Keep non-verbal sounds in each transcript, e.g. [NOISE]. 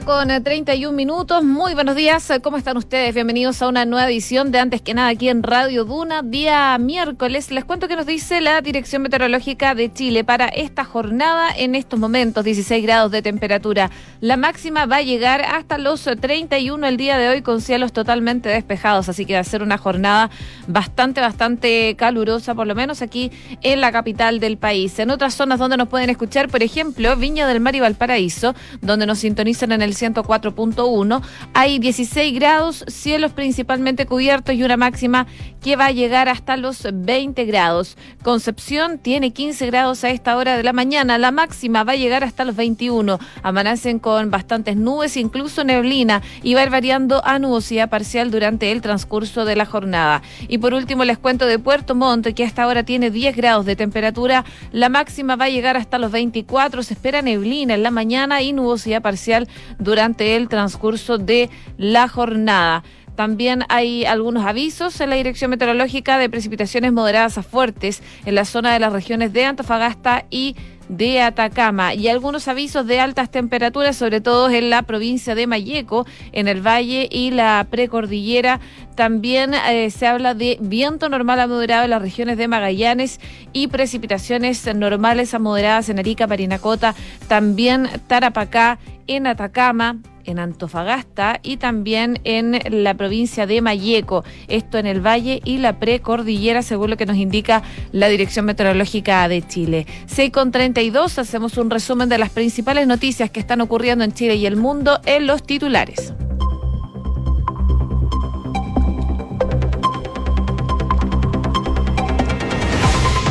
mañana con 31 eh, minutos. Muy buenos días. ¿Cómo están ustedes? Bienvenidos a una nueva edición de Antes que nada aquí en Radio Duna, día miércoles. Les cuento que nos dice la Dirección Meteorológica de Chile para esta jornada en estos momentos, 16 grados de temperatura. La máxima va a llegar hasta los 31 el día de hoy con cielos totalmente despejados, así que va a ser una jornada bastante, bastante calurosa, por lo menos aquí en la capital del país. En otras zonas donde nos pueden escuchar, por ejemplo, Viña del Mar y Valparaíso, donde nos sintonizan en el 104.1. Hay 16 grados, cielos principalmente cubiertos y una máxima que va a llegar hasta los 20 grados. Concepción tiene 15 grados a esta hora de la mañana. La máxima va a llegar hasta los 21. Amanecen con bastantes nubes, incluso neblina, y va a ir variando a nubosidad parcial durante el transcurso de la jornada. Y por último les cuento de Puerto Montt, que hasta ahora tiene 10 grados de temperatura. La máxima va a llegar hasta los 24. Se espera neblina en la mañana y nubosidad parcial durante el transcurso de la jornada. También hay algunos avisos en la Dirección Meteorológica de precipitaciones moderadas a fuertes en la zona de las regiones de Antofagasta y de Atacama y algunos avisos de altas temperaturas, sobre todo en la provincia de Mayeco, en el valle y la precordillera. También eh, se habla de viento normal a moderado en las regiones de Magallanes y precipitaciones normales a moderadas en Arica, Parinacota, también Tarapacá, en Atacama, en Antofagasta y también en la provincia de Mayeco, esto en el Valle y la Precordillera, según lo que nos indica la Dirección Meteorológica de Chile. 6 con 32, hacemos un resumen de las principales noticias que están ocurriendo en Chile y el mundo en los titulares.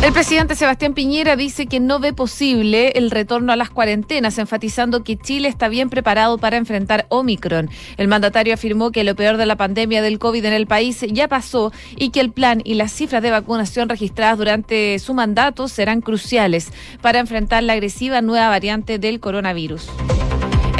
El presidente Sebastián Piñera dice que no ve posible el retorno a las cuarentenas, enfatizando que Chile está bien preparado para enfrentar Omicron. El mandatario afirmó que lo peor de la pandemia del COVID en el país ya pasó y que el plan y las cifras de vacunación registradas durante su mandato serán cruciales para enfrentar la agresiva nueva variante del coronavirus.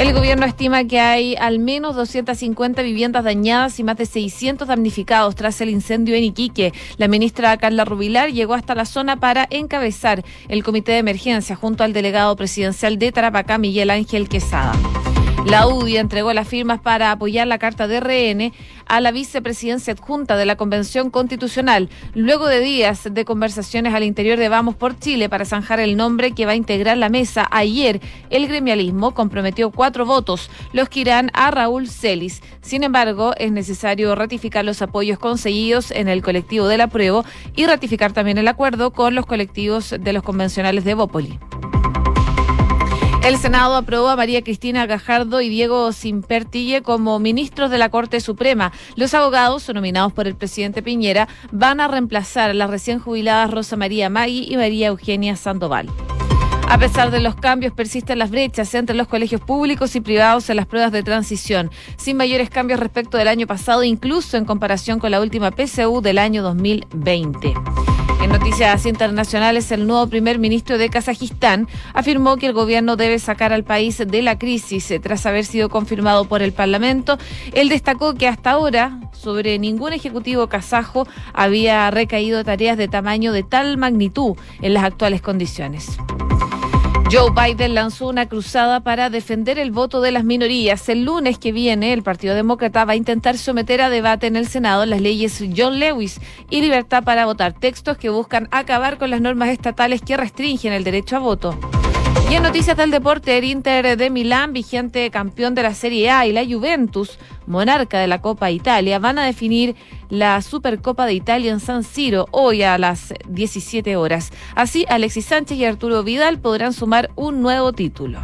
El gobierno estima que hay al menos 250 viviendas dañadas y más de 600 damnificados tras el incendio en Iquique. La ministra Carla Rubilar llegó hasta la zona para encabezar el comité de emergencia junto al delegado presidencial de Tarapacá, Miguel Ángel Quesada. La UDI entregó las firmas para apoyar la carta de RN a la vicepresidencia adjunta de la Convención Constitucional, luego de días de conversaciones al interior de Vamos por Chile para zanjar el nombre que va a integrar la mesa. Ayer, el gremialismo comprometió cuatro votos, los que irán a Raúl Celis. Sin embargo, es necesario ratificar los apoyos conseguidos en el colectivo del apruebo y ratificar también el acuerdo con los colectivos de los convencionales de Bópoli. El Senado aprobó a María Cristina Gajardo y Diego Simpertille como ministros de la Corte Suprema. Los abogados, nominados por el presidente Piñera, van a reemplazar a las recién jubiladas Rosa María Magui y María Eugenia Sandoval. A pesar de los cambios, persisten las brechas entre los colegios públicos y privados en las pruebas de transición, sin mayores cambios respecto del año pasado, incluso en comparación con la última PCU del año 2020. En noticias internacionales, el nuevo primer ministro de Kazajistán afirmó que el gobierno debe sacar al país de la crisis eh, tras haber sido confirmado por el Parlamento. Él destacó que hasta ahora sobre ningún ejecutivo kazajo había recaído tareas de tamaño de tal magnitud en las actuales condiciones. Joe Biden lanzó una cruzada para defender el voto de las minorías. El lunes que viene, el Partido Demócrata va a intentar someter a debate en el Senado las leyes John Lewis y libertad para votar, textos que buscan acabar con las normas estatales que restringen el derecho a voto. Y en noticias del deporte, Inter de Milán, vigente campeón de la Serie A, y la Juventus, monarca de la Copa Italia, van a definir la Supercopa de Italia en San Siro hoy a las 17 horas. Así, Alexis Sánchez y Arturo Vidal podrán sumar un nuevo título.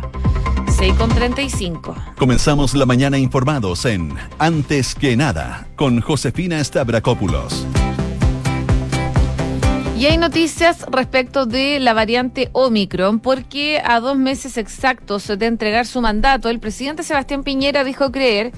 6 con 35. Comenzamos la mañana informados en Antes que nada con Josefina Stavrakopoulos. Y hay noticias respecto de la variante Omicron, porque a dos meses exactos de entregar su mandato, el presidente Sebastián Piñera dijo creer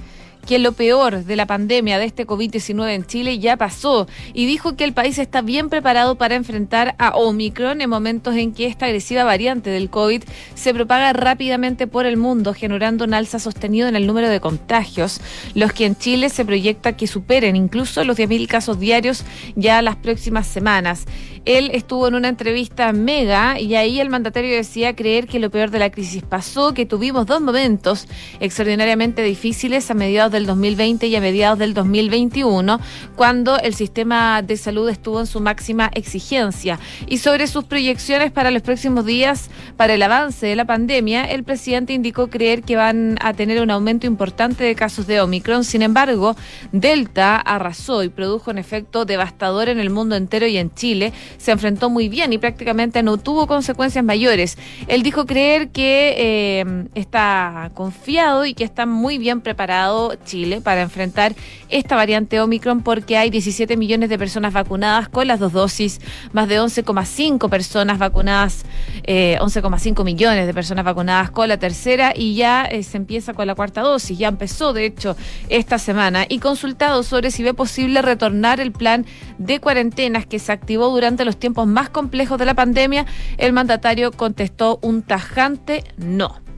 que lo peor de la pandemia de este COVID-19 en Chile ya pasó y dijo que el país está bien preparado para enfrentar a Omicron en momentos en que esta agresiva variante del COVID se propaga rápidamente por el mundo, generando un alza sostenido en el número de contagios, los que en Chile se proyecta que superen incluso los 10.000 casos diarios ya las próximas semanas. Él estuvo en una entrevista mega y ahí el mandatario decía creer que lo peor de la crisis pasó, que tuvimos dos momentos extraordinariamente difíciles a mediados del 2020 y a mediados del 2021, cuando el sistema de salud estuvo en su máxima exigencia. Y sobre sus proyecciones para los próximos días, para el avance de la pandemia, el presidente indicó creer que van a tener un aumento importante de casos de Omicron. Sin embargo, Delta arrasó y produjo un efecto devastador en el mundo entero y en Chile se enfrentó muy bien y prácticamente no tuvo consecuencias mayores. Él dijo creer que eh, está confiado y que está muy bien preparado Chile para enfrentar esta variante Omicron porque hay 17 millones de personas vacunadas con las dos dosis, más de 11,5 personas vacunadas, 11,5 eh, millones de personas vacunadas con la tercera y ya eh, se empieza con la cuarta dosis, ya empezó de hecho esta semana y consultado sobre si ve posible retornar el plan de cuarentenas que se activó durante los tiempos más complejos de la pandemia, el mandatario contestó un tajante no.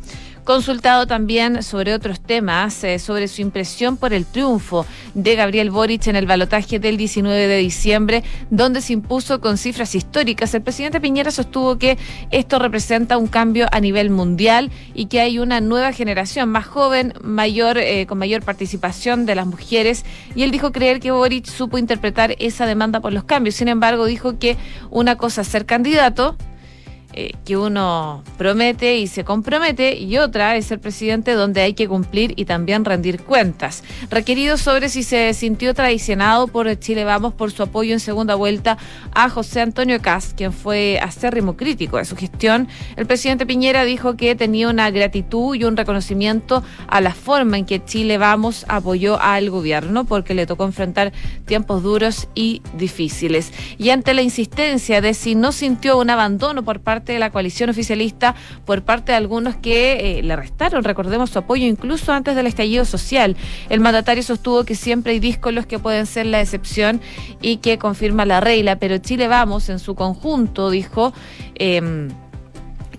Consultado también sobre otros temas, eh, sobre su impresión por el triunfo de Gabriel Boric en el balotaje del 19 de diciembre, donde se impuso con cifras históricas. El presidente Piñera sostuvo que esto representa un cambio a nivel mundial y que hay una nueva generación más joven, mayor, eh, con mayor participación de las mujeres. Y él dijo creer que Boric supo interpretar esa demanda por los cambios. Sin embargo, dijo que una cosa es ser candidato eh, que uno promete y se compromete y otra es el presidente donde hay que cumplir y también rendir cuentas. Requerido sobre si se sintió traicionado por Chile Vamos por su apoyo en segunda vuelta a José Antonio Cas, quien fue acérrimo crítico de su gestión, el presidente Piñera dijo que tenía una gratitud y un reconocimiento a la forma en que Chile Vamos apoyó al gobierno porque le tocó enfrentar tiempos duros y difíciles. Y ante la insistencia de si no sintió un abandono por parte de la coalición oficialista por parte de algunos que eh, le restaron, recordemos, su apoyo incluso antes del estallido social. El mandatario sostuvo que siempre hay díscolos que pueden ser la excepción y que confirma la regla, pero Chile Vamos en su conjunto, dijo, eh,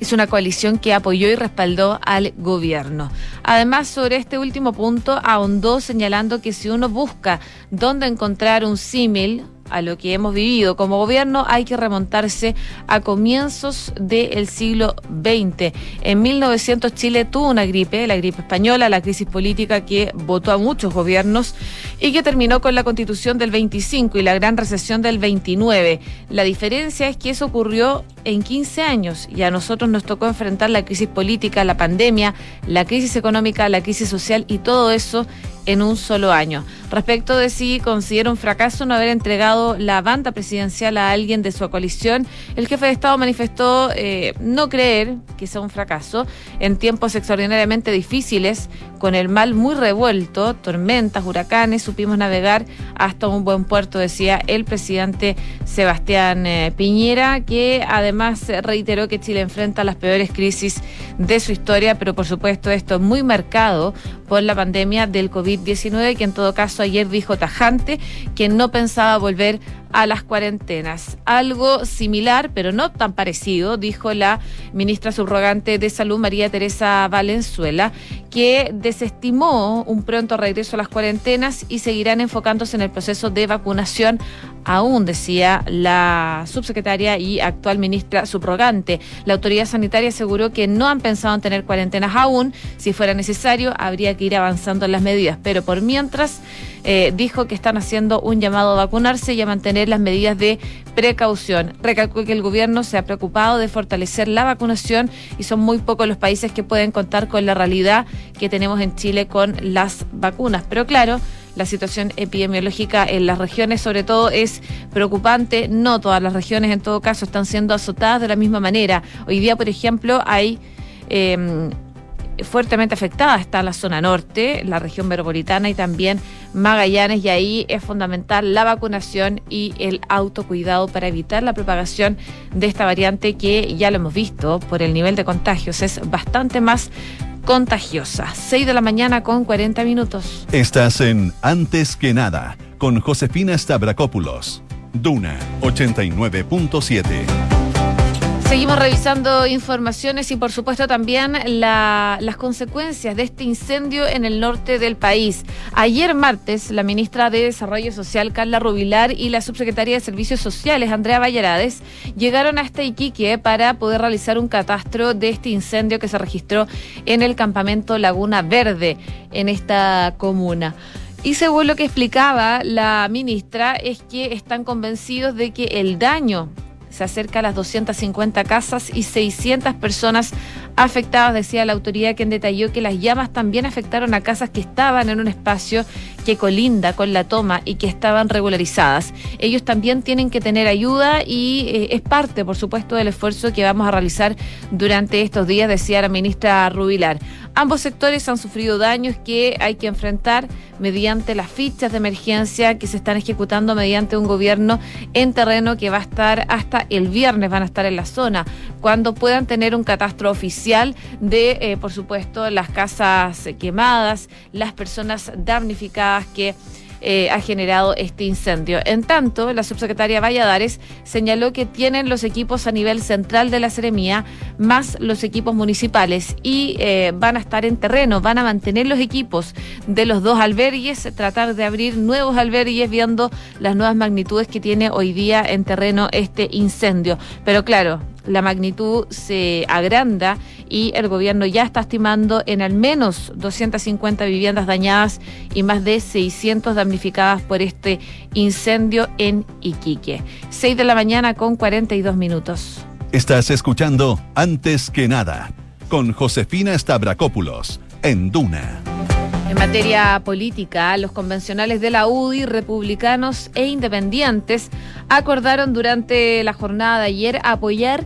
es una coalición que apoyó y respaldó al gobierno. Además, sobre este último punto, ahondó señalando que si uno busca dónde encontrar un símil a lo que hemos vivido como gobierno, hay que remontarse a comienzos del siglo XX. En 1900 Chile tuvo una gripe, la gripe española, la crisis política que votó a muchos gobiernos y que terminó con la constitución del 25 y la gran recesión del 29. La diferencia es que eso ocurrió en 15 años y a nosotros nos tocó enfrentar la crisis política, la pandemia, la crisis económica, la crisis social y todo eso en un solo año. Respecto de si considera un fracaso no haber entregado la banda presidencial a alguien de su coalición, el jefe de Estado manifestó eh, no creer que sea un fracaso en tiempos extraordinariamente difíciles, con el mal muy revuelto, tormentas, huracanes, supimos navegar hasta un buen puerto, decía el presidente Sebastián eh, Piñera, que además reiteró que Chile enfrenta las peores crisis de su historia, pero por supuesto esto muy marcado por la pandemia del COVID-19, que en todo caso ayer dijo tajante que no pensaba volver a las cuarentenas. Algo similar, pero no tan parecido, dijo la ministra subrogante de Salud, María Teresa Valenzuela, que desestimó un pronto regreso a las cuarentenas y seguirán enfocándose en el proceso de vacunación aún, decía la subsecretaria y actual ministra subrogante. La autoridad sanitaria aseguró que no han pensado en tener cuarentenas aún. Si fuera necesario, habría que ir avanzando en las medidas. Pero por mientras, eh, dijo que están haciendo un llamado a vacunarse y a mantener las medidas de precaución. Recalcó que el gobierno se ha preocupado de fortalecer la vacunación y son muy pocos los países que pueden contar con la realidad que tenemos en Chile con las vacunas. Pero claro, la situación epidemiológica en las regiones sobre todo es preocupante. No todas las regiones en todo caso están siendo azotadas de la misma manera. Hoy día, por ejemplo, hay... Eh, fuertemente afectada está la zona norte, la región metropolitana y también Magallanes y ahí es fundamental la vacunación y el autocuidado para evitar la propagación de esta variante que ya lo hemos visto por el nivel de contagios es bastante más contagiosa. 6 de la mañana con 40 minutos. Estás en Antes que nada con Josefina Stavrakopoulos. Duna 89.7. Seguimos revisando informaciones y por supuesto también las consecuencias de este incendio en el norte del país. Ayer martes, la ministra de Desarrollo Social, Carla Rubilar, y la subsecretaria de Servicios Sociales, Andrea Vallarades, llegaron hasta Iquique para poder realizar un catastro de este incendio que se registró en el campamento Laguna Verde, en esta comuna. Y según lo que explicaba la ministra, es que están convencidos de que el daño se acerca a las 250 casas y 600 personas afectadas, decía la autoridad, quien detalló que las llamas también afectaron a casas que estaban en un espacio que colinda con la toma y que estaban regularizadas. Ellos también tienen que tener ayuda y eh, es parte, por supuesto, del esfuerzo que vamos a realizar durante estos días, decía la ministra Rubilar. Ambos sectores han sufrido daños que hay que enfrentar mediante las fichas de emergencia que se están ejecutando mediante un gobierno en terreno que va a estar hasta el viernes, van a estar en la zona, cuando puedan tener un catastro oficial de, eh, por supuesto, las casas quemadas, las personas damnificadas que eh, ha generado este incendio. En tanto, la subsecretaria Valladares señaló que tienen los equipos a nivel central de la Seremía más los equipos municipales y eh, van a estar en terreno, van a mantener los equipos de los dos albergues, tratar de abrir nuevos albergues viendo las nuevas magnitudes que tiene hoy día en terreno este incendio. Pero claro, la magnitud se agranda y el gobierno ya está estimando en al menos 250 viviendas dañadas y más de 600 damnificadas por este incendio en Iquique. 6 de la mañana con 42 minutos. Estás escuchando Antes que nada con Josefina Stavrakopoulos en Duna. En materia política, los convencionales de la UDI, republicanos e independientes acordaron durante la jornada de ayer apoyar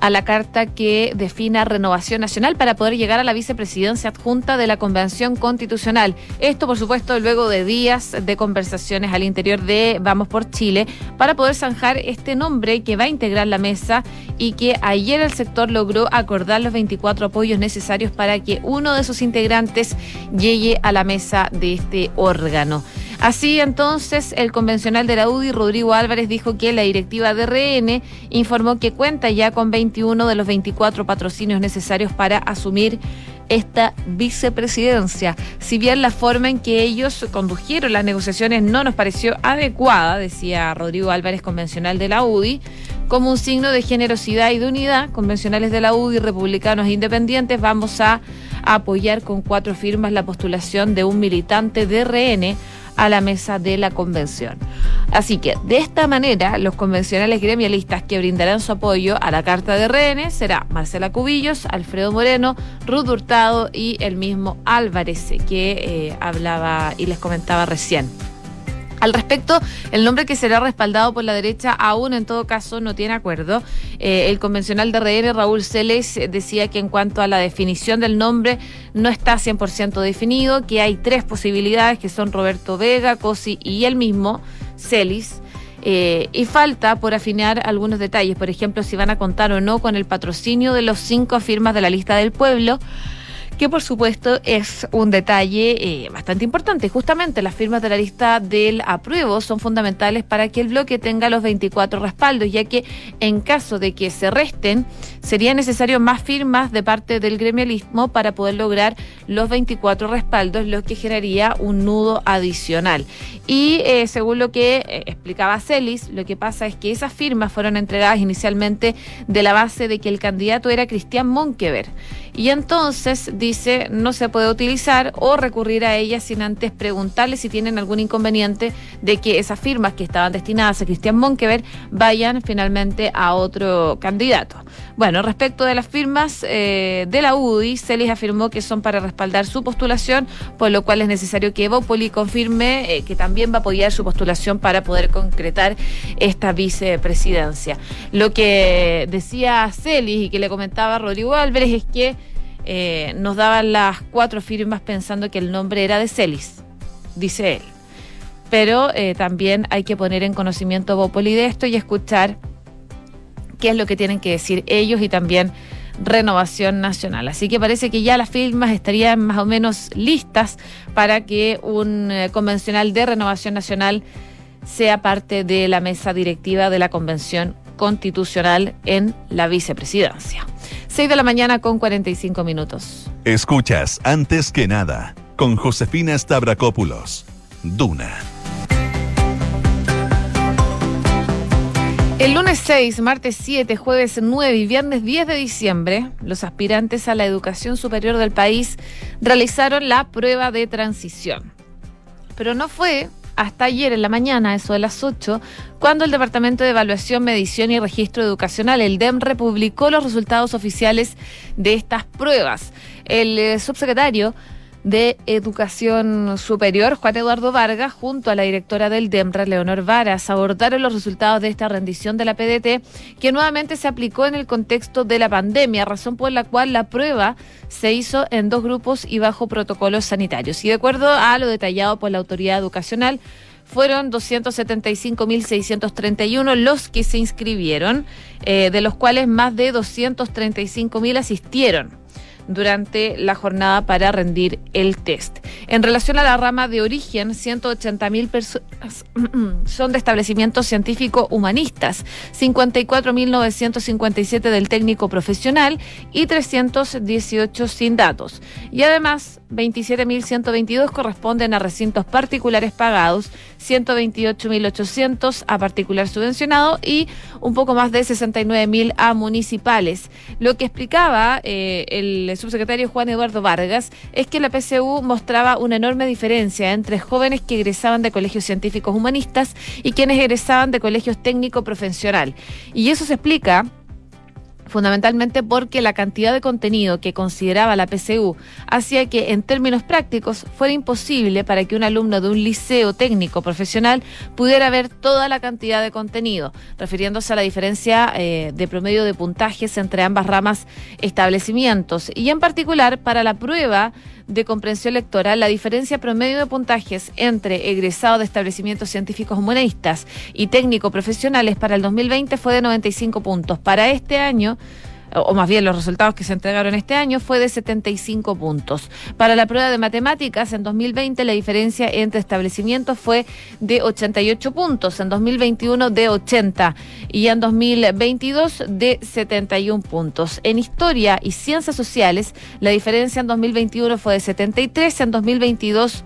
a la carta que defina renovación nacional para poder llegar a la vicepresidencia adjunta de la Convención Constitucional. Esto, por supuesto, luego de días de conversaciones al interior de Vamos por Chile para poder zanjar este nombre que va a integrar la mesa y que ayer el sector logró acordar los 24 apoyos necesarios para que uno de sus integrantes llegue a la mesa de este órgano. Así entonces, el convencional de la UDI, Rodrigo Álvarez, dijo que la directiva de RN informó que cuenta ya con 21 de los 24 patrocinios necesarios para asumir esta vicepresidencia. Si bien la forma en que ellos condujeron las negociaciones no nos pareció adecuada, decía Rodrigo Álvarez, convencional de la UDI, como un signo de generosidad y de unidad, convencionales de la UDI, republicanos e independientes, vamos a apoyar con cuatro firmas la postulación de un militante de RN a la mesa de la convención. Así que de esta manera los convencionales gremialistas que brindarán su apoyo a la Carta de Rehenes será Marcela Cubillos, Alfredo Moreno, Ruth Hurtado y el mismo Álvarez que eh, hablaba y les comentaba recién. Al respecto, el nombre que será respaldado por la derecha aún en todo caso no tiene acuerdo. Eh, el convencional de RN, Raúl Celes, decía que en cuanto a la definición del nombre no está 100% definido, que hay tres posibilidades que son Roberto Vega, Cosi y él mismo, Celis. Eh, y falta por afinar algunos detalles, por ejemplo, si van a contar o no con el patrocinio de los cinco firmas de la lista del pueblo que por supuesto es un detalle eh, bastante importante. Justamente las firmas de la lista del apruebo son fundamentales para que el bloque tenga los 24 respaldos, ya que en caso de que se resten, sería necesario más firmas de parte del gremialismo para poder lograr los 24 respaldos, lo que generaría un nudo adicional. Y eh, según lo que eh, explicaba Celis, lo que pasa es que esas firmas fueron entregadas inicialmente de la base de que el candidato era Cristian Monkever. Y entonces dice no se puede utilizar o recurrir a ellas sin antes preguntarle si tienen algún inconveniente de que esas firmas que estaban destinadas a Cristian Monkever vayan finalmente a otro candidato. Bueno, respecto de las firmas eh, de la UDI, Celis afirmó que son para respaldar su postulación, por lo cual es necesario que Evopoli confirme eh, que también va a apoyar su postulación para poder concretar esta vicepresidencia. Lo que decía Celis y que le comentaba Rodrigo Álvarez es que eh, nos daban las cuatro firmas pensando que el nombre era de Celis, dice él. Pero también hay que poner en conocimiento Bopoli de esto y escuchar qué es lo que tienen que decir ellos y también Renovación Nacional. Así que parece que ya las firmas estarían más o menos listas para que un eh, convencional de Renovación Nacional sea parte de la mesa directiva de la Convención Constitucional en la vicepresidencia. 6 de la mañana con 45 minutos. Escuchas antes que nada con Josefina Stavrakopoulos. Duna. El lunes 6, martes 7, jueves 9 y viernes 10 de diciembre, los aspirantes a la educación superior del país realizaron la prueba de transición. Pero no fue hasta ayer en la mañana, eso de las 8, cuando el Departamento de Evaluación, Medición y Registro Educacional, el DEM, republicó los resultados oficiales de estas pruebas. El eh, subsecretario de Educación Superior, Juan Eduardo Vargas, junto a la directora del DEMRA, Leonor Varas, abordaron los resultados de esta rendición de la PDT, que nuevamente se aplicó en el contexto de la pandemia, razón por la cual la prueba se hizo en dos grupos y bajo protocolos sanitarios. Y de acuerdo a lo detallado por la autoridad educacional, fueron 275.631 los que se inscribieron, eh, de los cuales más de 235.000 asistieron durante la jornada para rendir el test. En relación a la rama de origen, 180.000 personas [CLEARS THROAT] son de establecimientos científico-humanistas, 54.957 del técnico profesional y 318 sin datos. Y además, 27.122 corresponden a recintos particulares pagados, 128.800 a particular subvencionado y un poco más de 69.000 a municipales. Lo que explicaba eh, el subsecretario Juan Eduardo Vargas es que la PCU mostraba una enorme diferencia entre jóvenes que egresaban de colegios científicos humanistas y quienes egresaban de colegios técnico profesional. Y eso se explica fundamentalmente porque la cantidad de contenido que consideraba la PCU hacía que, en términos prácticos, fuera imposible para que un alumno de un liceo técnico profesional pudiera ver toda la cantidad de contenido, refiriéndose a la diferencia eh, de promedio de puntajes entre ambas ramas establecimientos. Y en particular, para la prueba de comprensión lectora, la diferencia promedio de puntajes entre egresados de establecimientos científicos humanistas y técnico profesionales para el 2020 fue de 95 puntos. Para este año, o más bien los resultados que se entregaron este año, fue de 75 puntos. Para la prueba de matemáticas, en 2020 la diferencia entre establecimientos fue de 88 puntos, en 2021 de 80 y en 2022 de 71 puntos. En historia y ciencias sociales, la diferencia en 2021 fue de 73, en 2022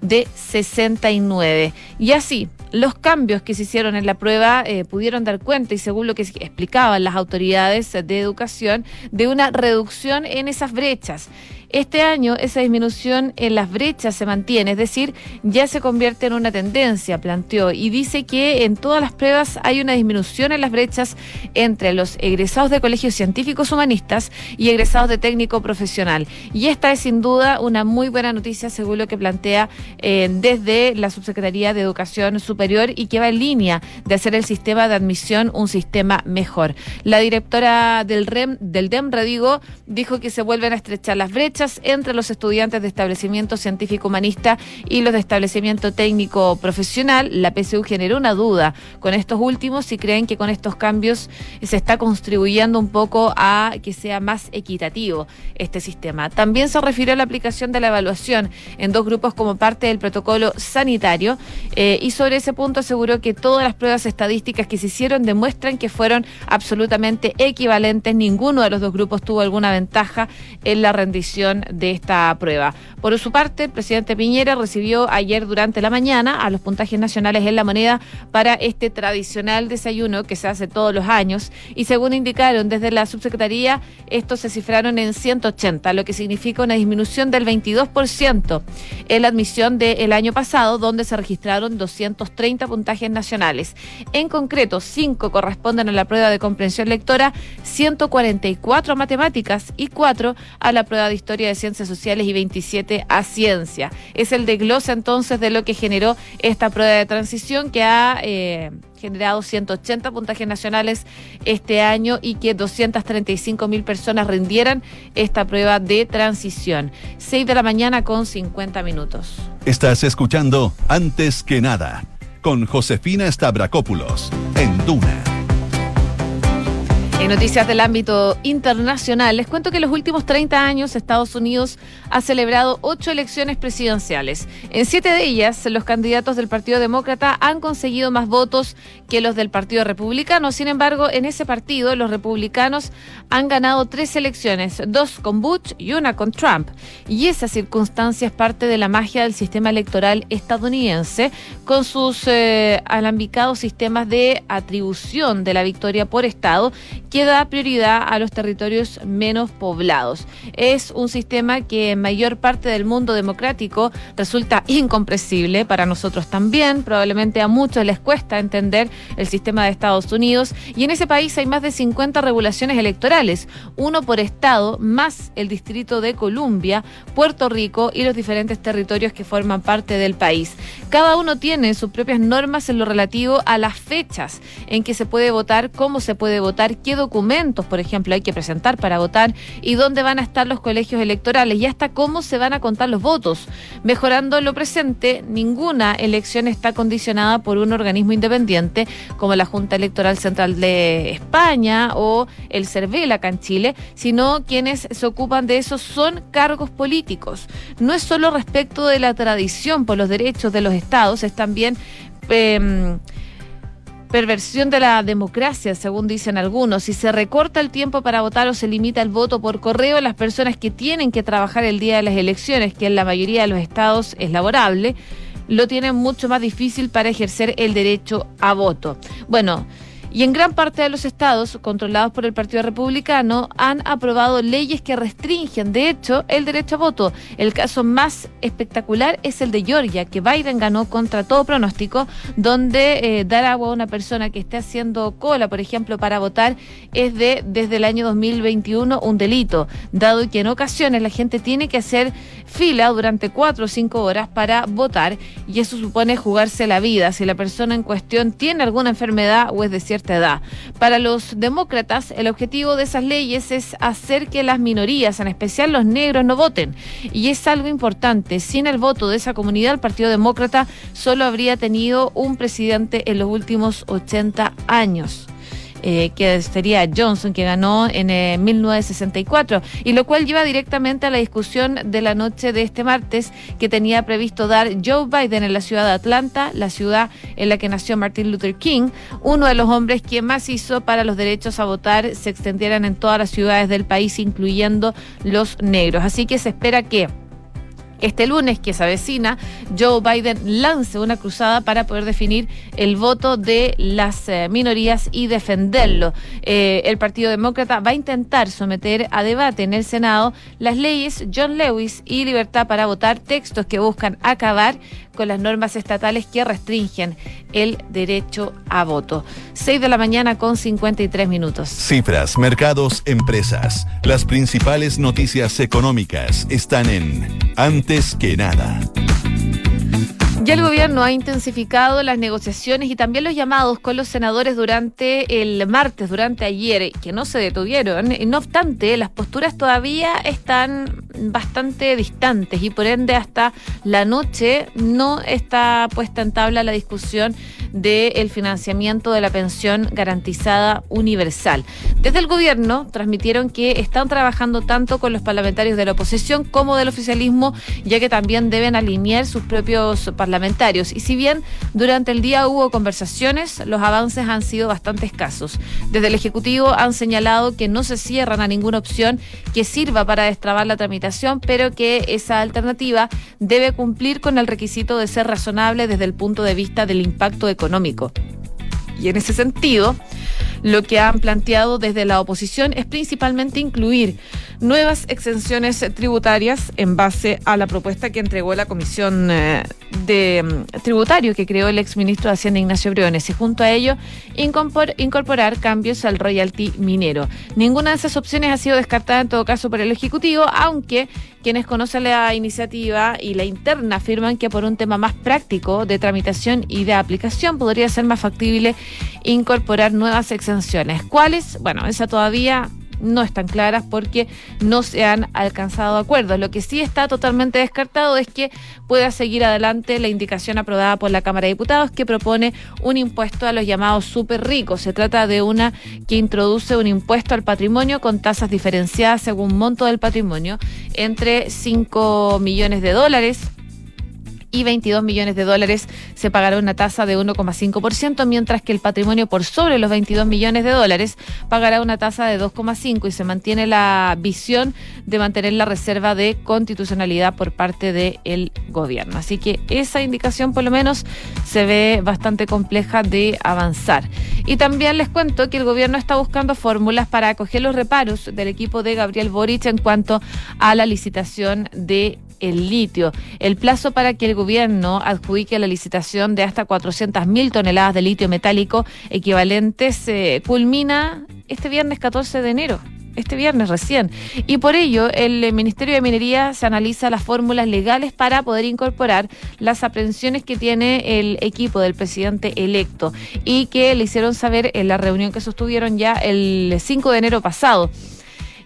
de 69. Y así, los cambios que se hicieron en la prueba eh, pudieron dar cuenta, y según lo que explicaban las autoridades de educación, de una reducción en esas brechas. Este año esa disminución en las brechas se mantiene, es decir, ya se convierte en una tendencia, planteó, y dice que en todas las pruebas hay una disminución en las brechas entre los egresados de colegios científicos humanistas y egresados de técnico profesional. Y esta es sin duda una muy buena noticia, según lo que plantea eh, desde la Subsecretaría de Educación Superior y que va en línea de hacer el sistema de admisión un sistema mejor. La directora del REM, del DEM, digo, dijo que se vuelven a estrechar las brechas entre los estudiantes de establecimiento científico humanista y los de establecimiento técnico profesional. La PSU generó una duda con estos últimos y creen que con estos cambios se está contribuyendo un poco a que sea más equitativo este sistema. También se refirió a la aplicación de la evaluación en dos grupos como parte del protocolo sanitario eh, y sobre ese punto aseguró que todas las pruebas estadísticas que se hicieron demuestran que fueron absolutamente equivalentes. Ninguno de los dos grupos tuvo alguna ventaja en la rendición de esta prueba. Por su parte, el presidente Piñera recibió ayer durante la mañana a los puntajes nacionales en la moneda para este tradicional desayuno que se hace todos los años y según indicaron desde la subsecretaría, estos se cifraron en 180, lo que significa una disminución del 22% en la admisión del año pasado, donde se registraron 230 puntajes nacionales. En concreto, 5 corresponden a la prueba de comprensión lectora, 144 a matemáticas y 4 a la prueba de historia de Ciencias Sociales y 27 a Ciencia. Es el desglose entonces de lo que generó esta prueba de transición que ha eh, generado 180 puntajes nacionales este año y que 235 mil personas rindieran esta prueba de transición. 6 de la mañana con 50 minutos. Estás escuchando Antes que nada con Josefina Stavrakopoulos en Duna En noticias del ámbito internacional, les cuento que en los últimos 30 años Estados Unidos ha celebrado ocho elecciones presidenciales. En siete de ellas, los candidatos del Partido Demócrata han conseguido más votos que los del Partido Republicano. Sin embargo, en ese partido, los republicanos han ganado tres elecciones, dos con Bush y una con Trump. Y esa circunstancia es parte de la magia del sistema electoral estadounidense, con sus eh, alambicados sistemas de atribución de la victoria por Estado que da prioridad a los territorios menos poblados. Es un sistema que en mayor parte del mundo democrático resulta incomprensible, para nosotros también, probablemente a muchos les cuesta entender el sistema de Estados Unidos y en ese país hay más de 50 regulaciones electorales, uno por estado, más el Distrito de Columbia, Puerto Rico y los diferentes territorios que forman parte del país. Cada uno tiene sus propias normas en lo relativo a las fechas en que se puede votar, cómo se puede votar, qué documentos, por ejemplo, hay que presentar para votar y dónde van a estar los colegios electorales y hasta cómo se van a contar los votos. Mejorando lo presente, ninguna elección está condicionada por un organismo independiente como la Junta Electoral Central de España o el CERVEL en Chile, sino quienes se ocupan de eso son cargos políticos. No es solo respecto de la tradición por los derechos de los estados, es también... Eh, perversión de la democracia, según dicen algunos. Si se recorta el tiempo para votar o se limita el voto por correo, las personas que tienen que trabajar el día de las elecciones, que en la mayoría de los estados es laborable, lo tienen mucho más difícil para ejercer el derecho a voto. Bueno, y en gran parte de los estados controlados por el Partido Republicano han aprobado leyes que restringen, de hecho, el derecho a voto. El caso más espectacular es el de Georgia, que Biden ganó contra todo pronóstico, donde eh, dar agua a una persona que esté haciendo cola, por ejemplo, para votar, es de desde el año 2021 un delito, dado que en ocasiones la gente tiene que hacer fila durante cuatro o cinco horas para votar y eso supone jugarse la vida si la persona en cuestión tiene alguna enfermedad o es de cierta edad. Para los demócratas, el objetivo de esas leyes es hacer que las minorías, en especial los negros, no voten. Y es algo importante. Sin el voto de esa comunidad, el Partido Demócrata solo habría tenido un presidente en los últimos 80 años. Eh, que sería Johnson, que ganó en 1964, eh, y lo cual lleva directamente a la discusión de la noche de este martes que tenía previsto dar Joe Biden en la ciudad de Atlanta, la ciudad en la que nació Martin Luther King, uno de los hombres que más hizo para los derechos a votar se extendieran en todas las ciudades del país, incluyendo los negros. Así que se espera que este lunes que se avecina, Joe Biden lance una cruzada para poder definir el voto de las eh, minorías y defenderlo. Eh, el Partido Demócrata va a intentar someter a debate en el Senado las leyes John Lewis y libertad para votar, textos que buscan acabar con las normas estatales que restringen el derecho a voto. 6 de la mañana con 53 minutos. Cifras, mercados, empresas. Las principales noticias económicas están en Antes que nada. Ya el gobierno ha intensificado las negociaciones y también los llamados con los senadores durante el martes, durante ayer, que no se detuvieron. No obstante, las posturas todavía están bastante distantes y por ende hasta la noche no está puesta en tabla la discusión del financiamiento de la pensión garantizada universal. Desde el gobierno transmitieron que están trabajando tanto con los parlamentarios de la oposición como del oficialismo, ya que también deben alinear sus propios parlamentarios. Y si bien durante el día hubo conversaciones, los avances han sido bastante escasos. Desde el Ejecutivo han señalado que no se cierran a ninguna opción que sirva para destrabar la tramitación, pero que esa alternativa debe cumplir con el requisito de ser razonable desde el punto de vista del impacto económico. Y en ese sentido, lo que han planteado desde la oposición es principalmente incluir nuevas exenciones tributarias en base a la propuesta que entregó la Comisión eh, de mm, Tributario que creó el exministro de Hacienda Ignacio Briones y junto a ello incorporar cambios al royalty minero. Ninguna de esas opciones ha sido descartada en todo caso por el Ejecutivo, aunque quienes conocen la iniciativa y la interna afirman que por un tema más práctico de tramitación y de aplicación podría ser más factible incorporar nuevas exenciones. ¿Cuáles? Bueno, esa todavía no están claras porque no se han alcanzado acuerdos. Lo que sí está totalmente descartado es que pueda seguir adelante la indicación aprobada por la Cámara de Diputados que propone un impuesto a los llamados super ricos. Se trata de una que introduce un impuesto al patrimonio con tasas diferenciadas según monto del patrimonio entre 5 millones de dólares y 22 millones de dólares se pagará una tasa de 1,5%, mientras que el patrimonio por sobre los 22 millones de dólares pagará una tasa de 2,5% y se mantiene la visión de mantener la reserva de constitucionalidad por parte del gobierno. Así que esa indicación por lo menos se ve bastante compleja de avanzar. Y también les cuento que el gobierno está buscando fórmulas para acoger los reparos del equipo de Gabriel Boric en cuanto a la licitación de el litio. El plazo para que el gobierno adjudique la licitación de hasta 400.000 toneladas de litio metálico equivalentes se culmina este viernes 14 de enero este viernes recién. Y por ello, el Ministerio de Minería se analiza las fórmulas legales para poder incorporar las aprehensiones que tiene el equipo del presidente electo y que le hicieron saber en la reunión que sostuvieron ya el 5 de enero pasado.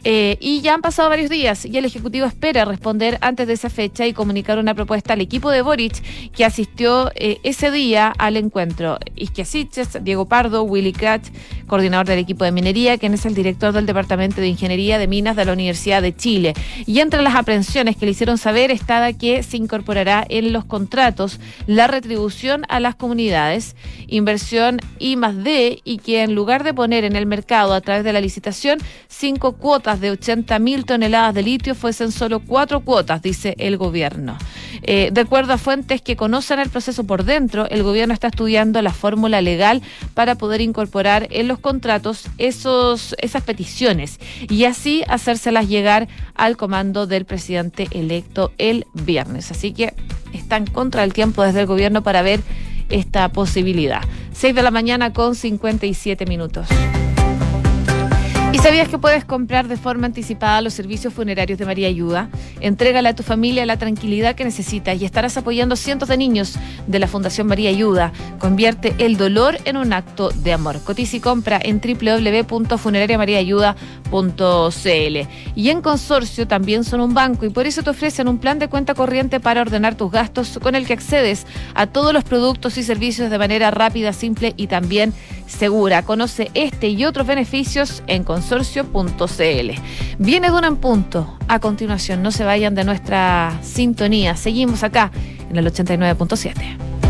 Eh, y ya han pasado varios días y el Ejecutivo espera responder antes de esa fecha y comunicar una propuesta al equipo de Boric que asistió eh, ese día al encuentro. Isquiasiches, Diego Pardo, Willy Kratz, coordinador del equipo de minería, quien es el director del Departamento de Ingeniería de Minas de la Universidad de Chile. Y entre las aprehensiones que le hicieron saber estaba que se incorporará en los contratos la retribución a las comunidades, inversión I más D y que en lugar de poner en el mercado a través de la licitación cinco cuotas de 80 mil toneladas de litio fuesen solo cuatro cuotas, dice el gobierno. Eh, de acuerdo a fuentes que conocen el proceso por dentro, el gobierno está estudiando la fórmula legal para poder incorporar en los contratos esos, esas peticiones y así hacérselas llegar al comando del presidente electo el viernes. Así que están contra el tiempo desde el gobierno para ver esta posibilidad. 6 de la mañana con 57 minutos. ¿Y sabías que puedes comprar de forma anticipada los servicios funerarios de María Ayuda? Entrégale a tu familia la tranquilidad que necesitas y estarás apoyando cientos de niños de la Fundación María Ayuda. Convierte el dolor en un acto de amor. Cotiza y compra en www.funerariamariaayuda.cl. Y en Consorcio también son un banco y por eso te ofrecen un plan de cuenta corriente para ordenar tus gastos con el que accedes a todos los productos y servicios de manera rápida, simple y también segura. Conoce este y otros beneficios en consorcio.cl. Viene de en punto. A continuación, no se vayan de nuestra sintonía. Seguimos acá en el 89.7.